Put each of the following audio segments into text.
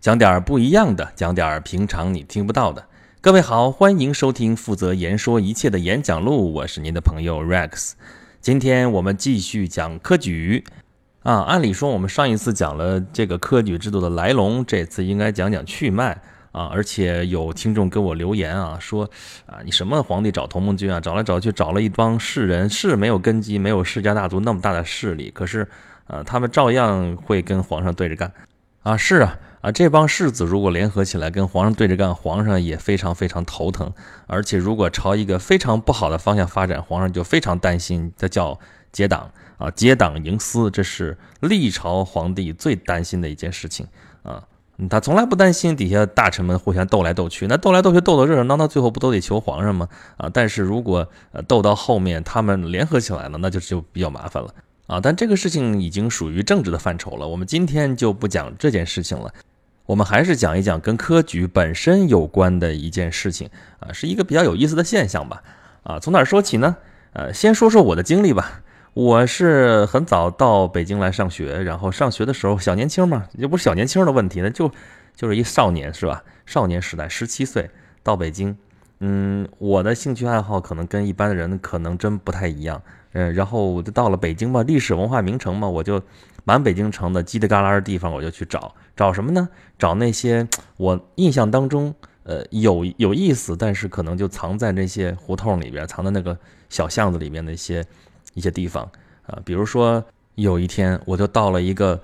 讲点儿不一样的，讲点儿平常你听不到的。各位好，欢迎收听负责言说一切的演讲录，我是您的朋友 Rex。今天我们继续讲科举啊。按理说我们上一次讲了这个科举制度的来龙，这次应该讲讲去脉啊。而且有听众给我留言啊，说啊，你什么皇帝找同盟军啊？找来找去找了一帮士人，是没有根基，没有世家大族那么大的势力，可是呃，他们照样会跟皇上对着干啊。是啊。啊，这帮世子如果联合起来跟皇上对着干，皇上也非常非常头疼。而且如果朝一个非常不好的方向发展，皇上就非常担心。这叫结党啊，结党营私，这是历朝皇帝最担心的一件事情啊。他从来不担心底下大臣们互相斗来斗去，那斗来斗去斗得热热闹闹，最后不都得求皇上吗？啊，但是如果呃斗到后面他们联合起来了，那就就比较麻烦了啊。但这个事情已经属于政治的范畴了，我们今天就不讲这件事情了。我们还是讲一讲跟科举本身有关的一件事情啊，是一个比较有意思的现象吧。啊，从哪说起呢？呃，先说说我的经历吧。我是很早到北京来上学，然后上学的时候小年轻嘛，也不是小年轻的问题呢，就就是一少年是吧？少年时代，十七岁到北京，嗯，我的兴趣爱好可能跟一般的人可能真不太一样。嗯，然后我就到了北京嘛，历史文化名城嘛，我就。满北京城的叽里旮旯的地方，我就去找找什么呢？找那些我印象当中，呃，有有意思，但是可能就藏在那些胡同里边，藏在那个小巷子里面的一些一些地方啊。比如说，有一天我就到了一个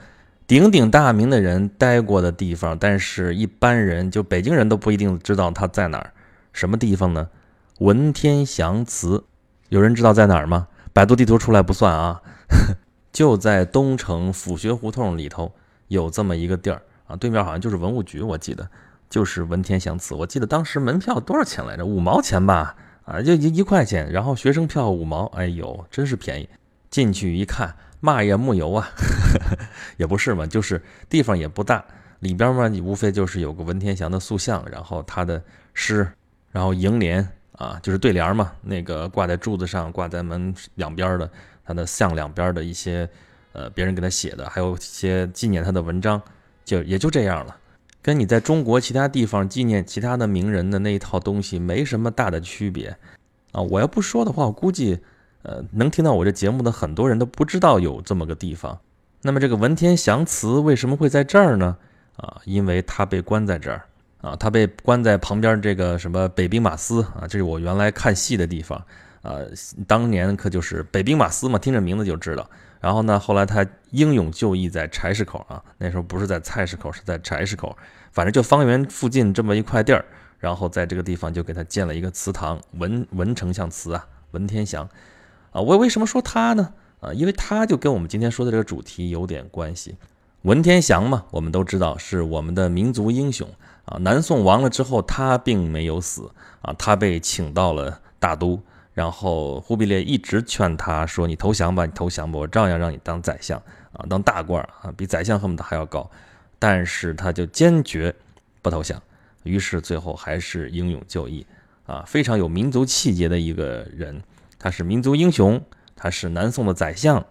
鼎鼎大名的人待过的地方，但是一般人就北京人都不一定知道他在哪儿。什么地方呢？文天祥祠，有人知道在哪儿吗？百度地图出来不算啊。就在东城府学胡同里头有这么一个地儿啊，对面好像就是文物局，我记得就是文天祥祠。我记得当时门票多少钱来着？五毛钱吧，啊，就一一块钱。然后学生票五毛，哎呦，真是便宜。进去一看，嘛也木有啊，也不是嘛，就是地方也不大，里边嘛，你无非就是有个文天祥的塑像，然后他的诗，然后楹联啊，就是对联嘛，那个挂在柱子上，挂在门两边的。他的像两边的一些，呃，别人给他写的，还有一些纪念他的文章，就也就这样了，跟你在中国其他地方纪念其他的名人的那一套东西没什么大的区别，啊，我要不说的话，我估计，呃，能听到我这节目的很多人都不知道有这么个地方。那么这个文天祥祠为什么会在这儿呢？啊，因为他被关在这儿，啊，他被关在旁边这个什么北兵马司啊，这是我原来看戏的地方。呃，当年可就是北兵马司嘛，听这名字就知道。然后呢，后来他英勇就义在柴市口啊，那时候不是在菜市口，是在柴市口，反正就方圆附近这么一块地儿。然后在这个地方就给他建了一个祠堂，文文丞相祠啊，文天祥啊。我为什么说他呢？啊，因为他就跟我们今天说的这个主题有点关系。文天祥嘛，我们都知道是我们的民族英雄啊。南宋亡了之后，他并没有死啊，他被请到了大都。然后忽必烈一直劝他说：“你投降吧，你投降吧，我照样让你当宰相啊，当大官啊，比宰相恨不得还要高。”但是他就坚决不投降，于是最后还是英勇就义啊，非常有民族气节的一个人。他是民族英雄，他是南宋的宰相，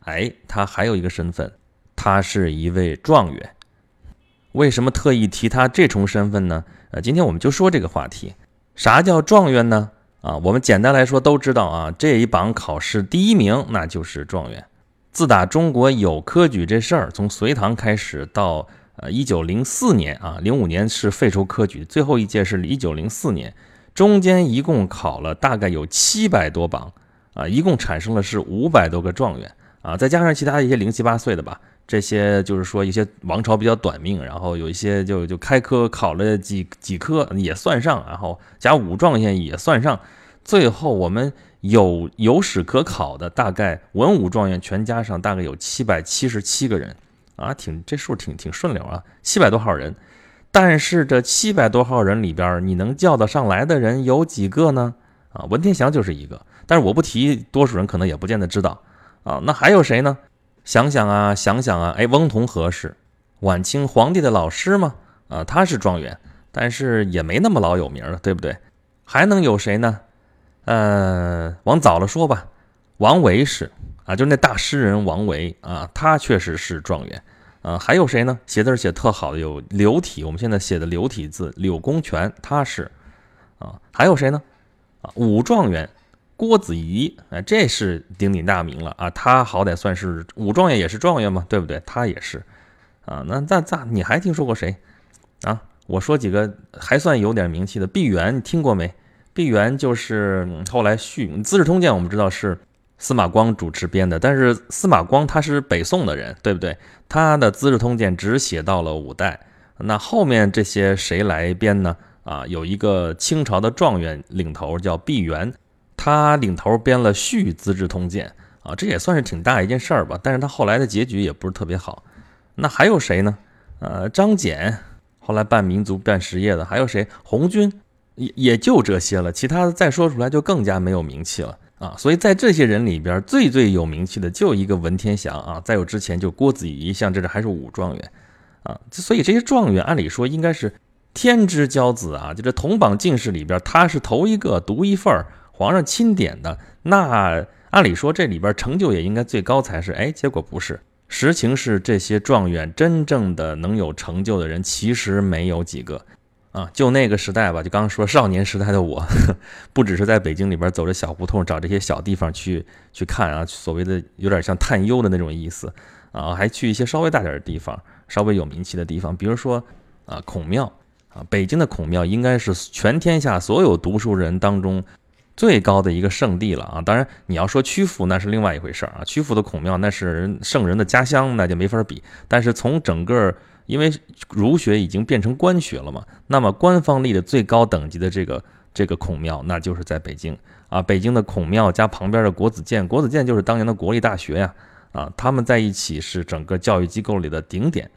哎，他还有一个身份，他是一位状元。为什么特意提他这重身份呢？呃，今天我们就说这个话题，啥叫状元呢？啊，我们简单来说都知道啊，这一榜考试第一名那就是状元。自打中国有科举这事儿，从隋唐开始到呃一九零四年啊，零五年是废除科举，最后一届是一九零四年，中间一共考了大概有七百多榜啊，一共产生了是五百多个状元啊，再加上其他一些零七八碎的吧。这些就是说一些王朝比较短命，然后有一些就就开科考了几几科也算上，然后加武状元也算上，最后我们有有史可考的大概文武状元全加上大概有七百七十七个人啊，挺这数挺挺顺溜啊，七百多号人。但是这七百多号人里边，你能叫得上来的人有几个呢？啊，文天祥就是一个，但是我不提，多数人可能也不见得知道啊。那还有谁呢？想想啊，想想啊，哎，翁同龢是晚清皇帝的老师吗？啊，他是状元，但是也没那么老有名了，对不对？还能有谁呢？呃，往早了说吧，王维是啊，就那大诗人王维啊，他确实是状元。啊，还有谁呢？写字写特好的有柳体，我们现在写的柳体字，柳公权他是啊，还有谁呢？啊，武状元郭子仪，哎，这是鼎鼎大名了啊，他好歹算是武状元，也是状元嘛，对不对？他也是啊，那那那你还听说过谁啊？我说几个还算有点名气的，毕沅，你听过没？毕沅就是后来续《资治通鉴》，我们知道是。司马光主持编的，但是司马光他是北宋的人，对不对？他的《资治通鉴》只写到了五代，那后面这些谁来编呢？啊，有一个清朝的状元领头叫毕沅，他领头编了续《资治通鉴》啊，这也算是挺大一件事儿吧。但是他后来的结局也不是特别好。那还有谁呢？呃，张謇，后来办民族办实业的，还有谁？红军，也也就这些了，其他的再说出来就更加没有名气了。啊，所以在这些人里边，最最有名气的就一个文天祥啊，再有之前就郭子仪，像这个还是武状元，啊，所以这些状元按理说应该是天之骄子啊，就这同榜进士里边，他是头一个独一份儿，皇上钦点的，那按理说这里边成就也应该最高才是，哎，结果不是，实情是这些状元真正的能有成就的人其实没有几个。啊，就那个时代吧，就刚刚说少年时代的我，不只是在北京里边走着小胡同找这些小地方去去看啊，所谓的有点像探幽的那种意思。啊，还去一些稍微大点的地方，稍微有名气的地方，比如说啊孔庙。啊，北京的孔庙应该是全天下所有读书人当中最高的一个圣地了啊。当然你要说曲阜那是另外一回事儿啊，曲阜的孔庙那是圣人的家乡，那就没法比。但是从整个因为儒学已经变成官学了嘛，那么官方立的最高等级的这个这个孔庙，那就是在北京啊。北京的孔庙加旁边的国子监，国子监就是当年的国立大学呀，啊，他们在一起是整个教育机构里的顶点。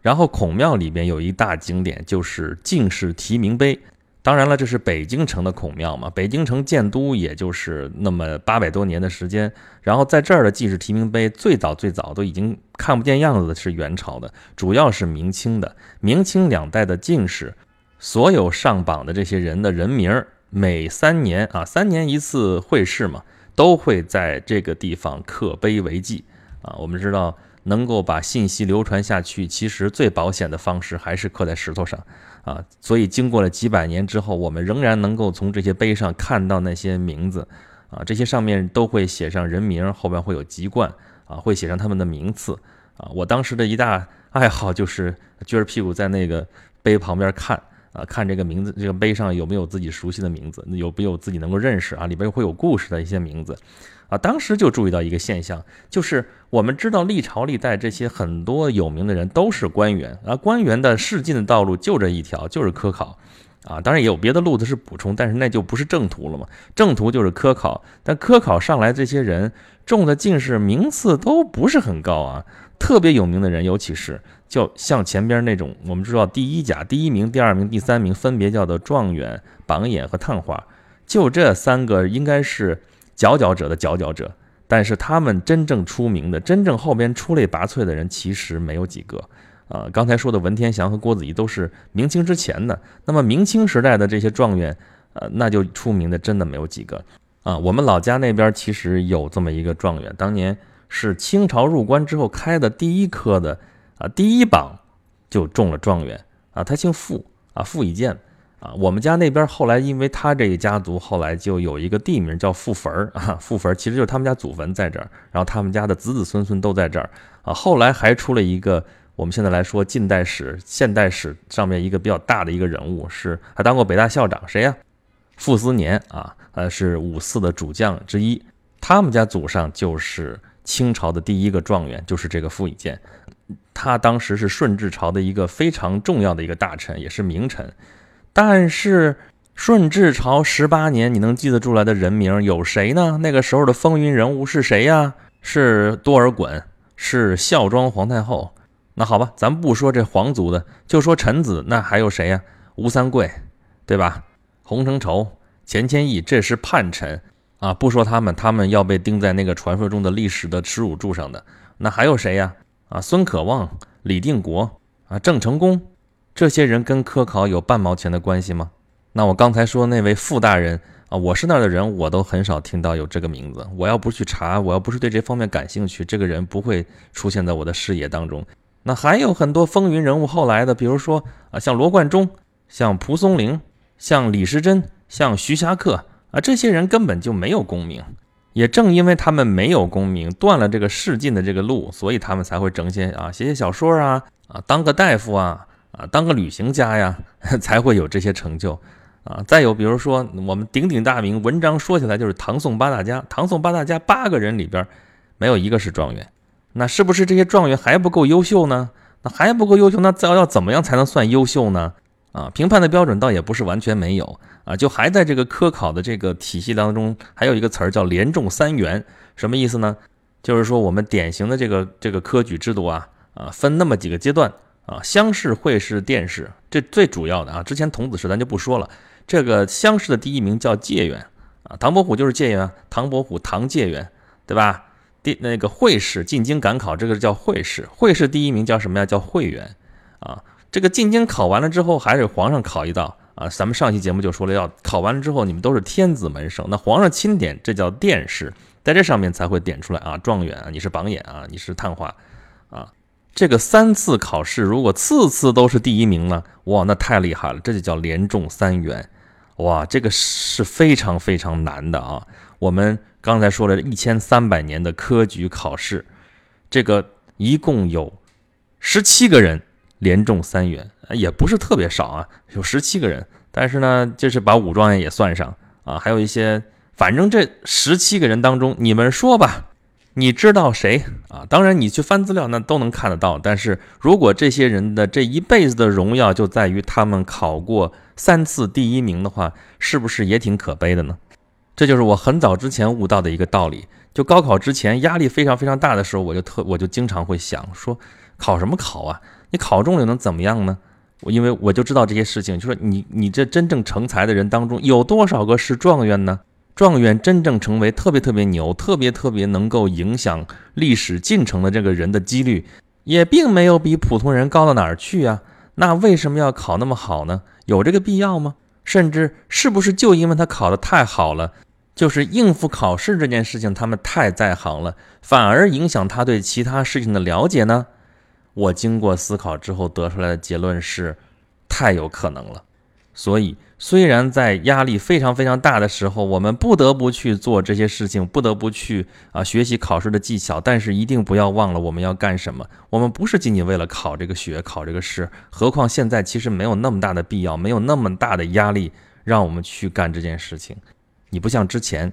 然后孔庙里边有一大景点，就是进士题名碑。当然了，这是北京城的孔庙嘛。北京城建都也就是那么八百多年的时间，然后在这儿的进士提名碑最早最早都已经看不见样子的是元朝的，主要是明清的。明清两代的进士，所有上榜的这些人的人名，每三年啊，三年一次会试嘛，都会在这个地方刻碑为记啊。我们知道，能够把信息流传下去，其实最保险的方式还是刻在石头上。啊，所以经过了几百年之后，我们仍然能够从这些碑上看到那些名字，啊，这些上面都会写上人名，后边会有籍贯，啊，会写上他们的名次，啊，我当时的一大爱好就是撅着屁股在那个碑旁边看，啊，看这个名字，这个碑上有没有自己熟悉的名字，有没有自己能够认识啊，里边会有故事的一些名字。啊，当时就注意到一个现象，就是我们知道历朝历代这些很多有名的人都是官员，而官员的仕进的道路就这一条，就是科考，啊，当然也有别的路子是补充，但是那就不是正途了嘛，正途就是科考，但科考上来这些人中的进士名次都不是很高啊，特别有名的人，尤其是就像前边那种，我们知道第一甲第一名、第二名、第三名分别叫做状元、榜眼和探花，就这三个应该是。佼佼者的佼佼者，但是他们真正出名的、真正后边出类拔萃的人，其实没有几个。啊，刚才说的文天祥和郭子仪都是明清之前的，那么明清时代的这些状元，呃，那就出名的真的没有几个。啊，我们老家那边其实有这么一个状元，当年是清朝入关之后开的第一科的，啊，第一榜就中了状元。啊，他姓傅，啊，傅以渐。啊，我们家那边后来，因为他这个家族后来就有一个地名叫傅坟啊，傅坟其实就是他们家祖坟在这儿，然后他们家的子子孙孙都在这儿啊。后来还出了一个，我们现在来说近代史、现代史上面一个比较大的一个人物，是还当过北大校长，谁呀？傅斯年啊，呃，是五四的主将之一，他们家祖上就是清朝的第一个状元，就是这个傅以渐，他当时是顺治朝的一个非常重要的一个大臣，也是名臣。但是顺治朝十八年，你能记得出来的人名有谁呢？那个时候的风云人物是谁呀？是多尔衮，是孝庄皇太后。那好吧，咱不说这皇族的，就说臣子，那还有谁呀？吴三桂，对吧？洪承畴、钱谦益，这是叛臣啊！不说他们，他们要被钉在那个传说中的历史的耻辱柱上的。那还有谁呀？啊，孙可望、李定国啊，郑成功。这些人跟科考有半毛钱的关系吗？那我刚才说那位傅大人啊，我是那儿的人，我都很少听到有这个名字。我要不去查，我要不是对这方面感兴趣，这个人不会出现在我的视野当中。那还有很多风云人物，后来的，比如说啊，像罗贯中、像蒲松龄、像李时珍、像徐霞客啊，这些人根本就没有功名。也正因为他们没有功名，断了这个仕进的这个路，所以他们才会整些啊，写写小说啊，啊，当个大夫啊，啊，当个旅行家呀，才会有这些成就啊。再有，比如说我们鼎鼎大名，文章说起来就是唐宋八大家，唐宋八大家八个人里边没有一个是状元。那是不是这些状元还不够优秀呢？那还不够优秀，那要要怎么样才能算优秀呢？啊，评判的标准倒也不是完全没有啊，就还在这个科考的这个体系当中，还有一个词儿叫连中三元，什么意思呢？就是说我们典型的这个这个科举制度啊啊，分那么几个阶段啊，乡试、会试、殿试，这最主要的啊。之前童子试咱就不说了，这个乡试的第一名叫解元啊，唐伯虎就是解元，唐伯虎唐解元，对吧？第那个会试进京赶考，这个叫会试，会试第一名叫什么呀？叫会员，啊，这个进京考完了之后，还是皇上考一道啊。咱们上期节目就说了，要考完了之后，你们都是天子门生，那皇上钦点，这叫殿试，在这上面才会点出来啊，状元啊，你是榜眼啊，你是探花啊。这个三次考试，如果次次都是第一名呢，哇，那太厉害了，这就叫连中三元，哇，这个是非常非常难的啊，我们。刚才说了一千三百年的科举考试，这个一共有十七个人连中三元，也不是特别少啊，有十七个人。但是呢，就是把武状元也算上啊，还有一些，反正这十七个人当中，你们说吧，你知道谁啊？当然，你去翻资料那都能看得到。但是如果这些人的这一辈子的荣耀就在于他们考过三次第一名的话，是不是也挺可悲的呢？这就是我很早之前悟到的一个道理。就高考之前压力非常非常大的时候，我就特我就经常会想说，考什么考啊？你考中了又能怎么样呢？我因为我就知道这些事情，就说你你这真正成才的人当中，有多少个是状元呢？状元真正成为特别特别牛、特别特别能够影响历史进程的这个人的几率，也并没有比普通人高到哪儿去啊。那为什么要考那么好呢？有这个必要吗？甚至是不是就因为他考得太好了，就是应付考试这件事情他们太在行了，反而影响他对其他事情的了解呢？我经过思考之后得出来的结论是，太有可能了。所以，虽然在压力非常非常大的时候，我们不得不去做这些事情，不得不去啊学习考试的技巧，但是一定不要忘了我们要干什么。我们不是仅仅为了考这个学、考这个试，何况现在其实没有那么大的必要，没有那么大的压力让我们去干这件事情。你不像之前，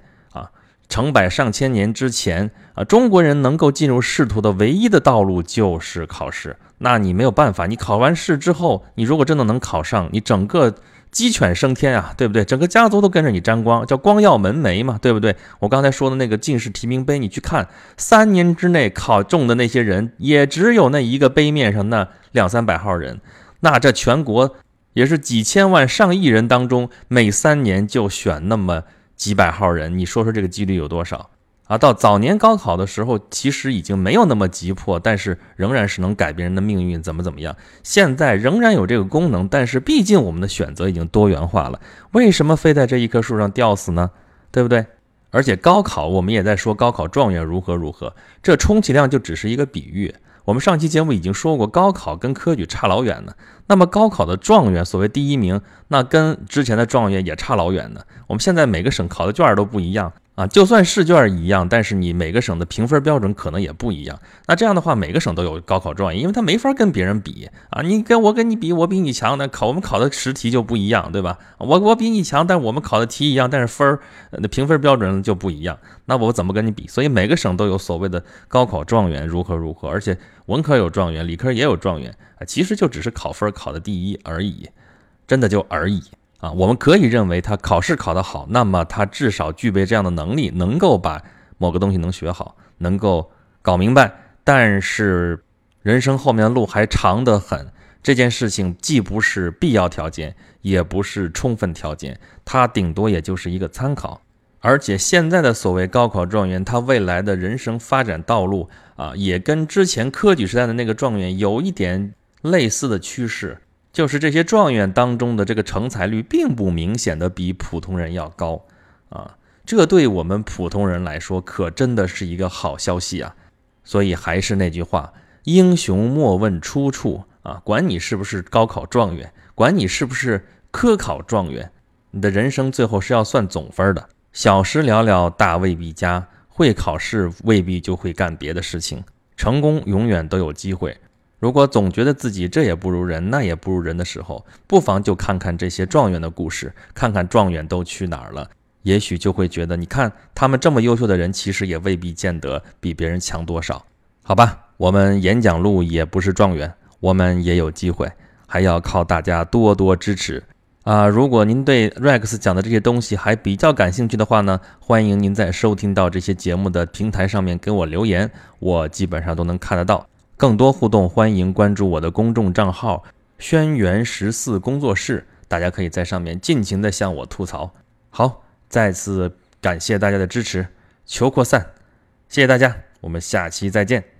成百上千年之前啊，中国人能够进入仕途的唯一的道路就是考试。那你没有办法，你考完试之后，你如果真的能考上，你整个鸡犬升天啊，对不对？整个家族都跟着你沾光，叫光耀门楣嘛，对不对？我刚才说的那个进士提名碑，你去看，三年之内考中的那些人，也只有那一个碑面上那两三百号人，那这全国也是几千万上亿人当中，每三年就选那么几百号人，你说说这个几率有多少？啊，到早年高考的时候，其实已经没有那么急迫，但是仍然是能改变人的命运，怎么怎么样？现在仍然有这个功能，但是毕竟我们的选择已经多元化了，为什么非在这一棵树上吊死呢？对不对？而且高考，我们也在说高考状元如何如何，这充其量就只是一个比喻。我们上期节目已经说过，高考跟科举差老远呢。那么高考的状元，所谓第一名，那跟之前的状元也差老远呢。我们现在每个省考的卷儿都不一样。啊，就算试卷一样，但是你每个省的评分标准可能也不一样。那这样的话，每个省都有高考状元，因为他没法跟别人比啊。你跟我跟你比，我比你强，那考我们考的试题就不一样，对吧？我我比你强，但我们考的题一样，但是分儿那评分标准就不一样。那我怎么跟你比？所以每个省都有所谓的高考状元如何如何，而且文科有状元，理科也有状元啊。其实就只是考分考的第一而已，真的就而已。啊，我们可以认为他考试考得好，那么他至少具备这样的能力，能够把某个东西能学好，能够搞明白。但是人生后面的路还长得很，这件事情既不是必要条件，也不是充分条件，它顶多也就是一个参考。而且现在的所谓高考状元，他未来的人生发展道路啊，也跟之前科举时代的那个状元有一点类似的趋势。就是这些状元当中的这个成才率，并不明显的比普通人要高啊，这对我们普通人来说，可真的是一个好消息啊。所以还是那句话，英雄莫问出处啊，管你是不是高考状元，管你是不是科考状元，你的人生最后是要算总分的。小时了了，大未必佳。会考试未必就会干别的事情，成功永远都有机会。如果总觉得自己这也不如人，那也不如人的时候，不妨就看看这些状元的故事，看看状元都去哪儿了，也许就会觉得，你看他们这么优秀的人，其实也未必见得比别人强多少。好吧，我们演讲录也不是状元，我们也有机会，还要靠大家多多支持。啊，如果您对 Rex 讲的这些东西还比较感兴趣的话呢，欢迎您在收听到这些节目的平台上面给我留言，我基本上都能看得到。更多互动，欢迎关注我的公众账号“轩辕十四工作室”，大家可以在上面尽情的向我吐槽。好，再次感谢大家的支持，求扩散，谢谢大家，我们下期再见。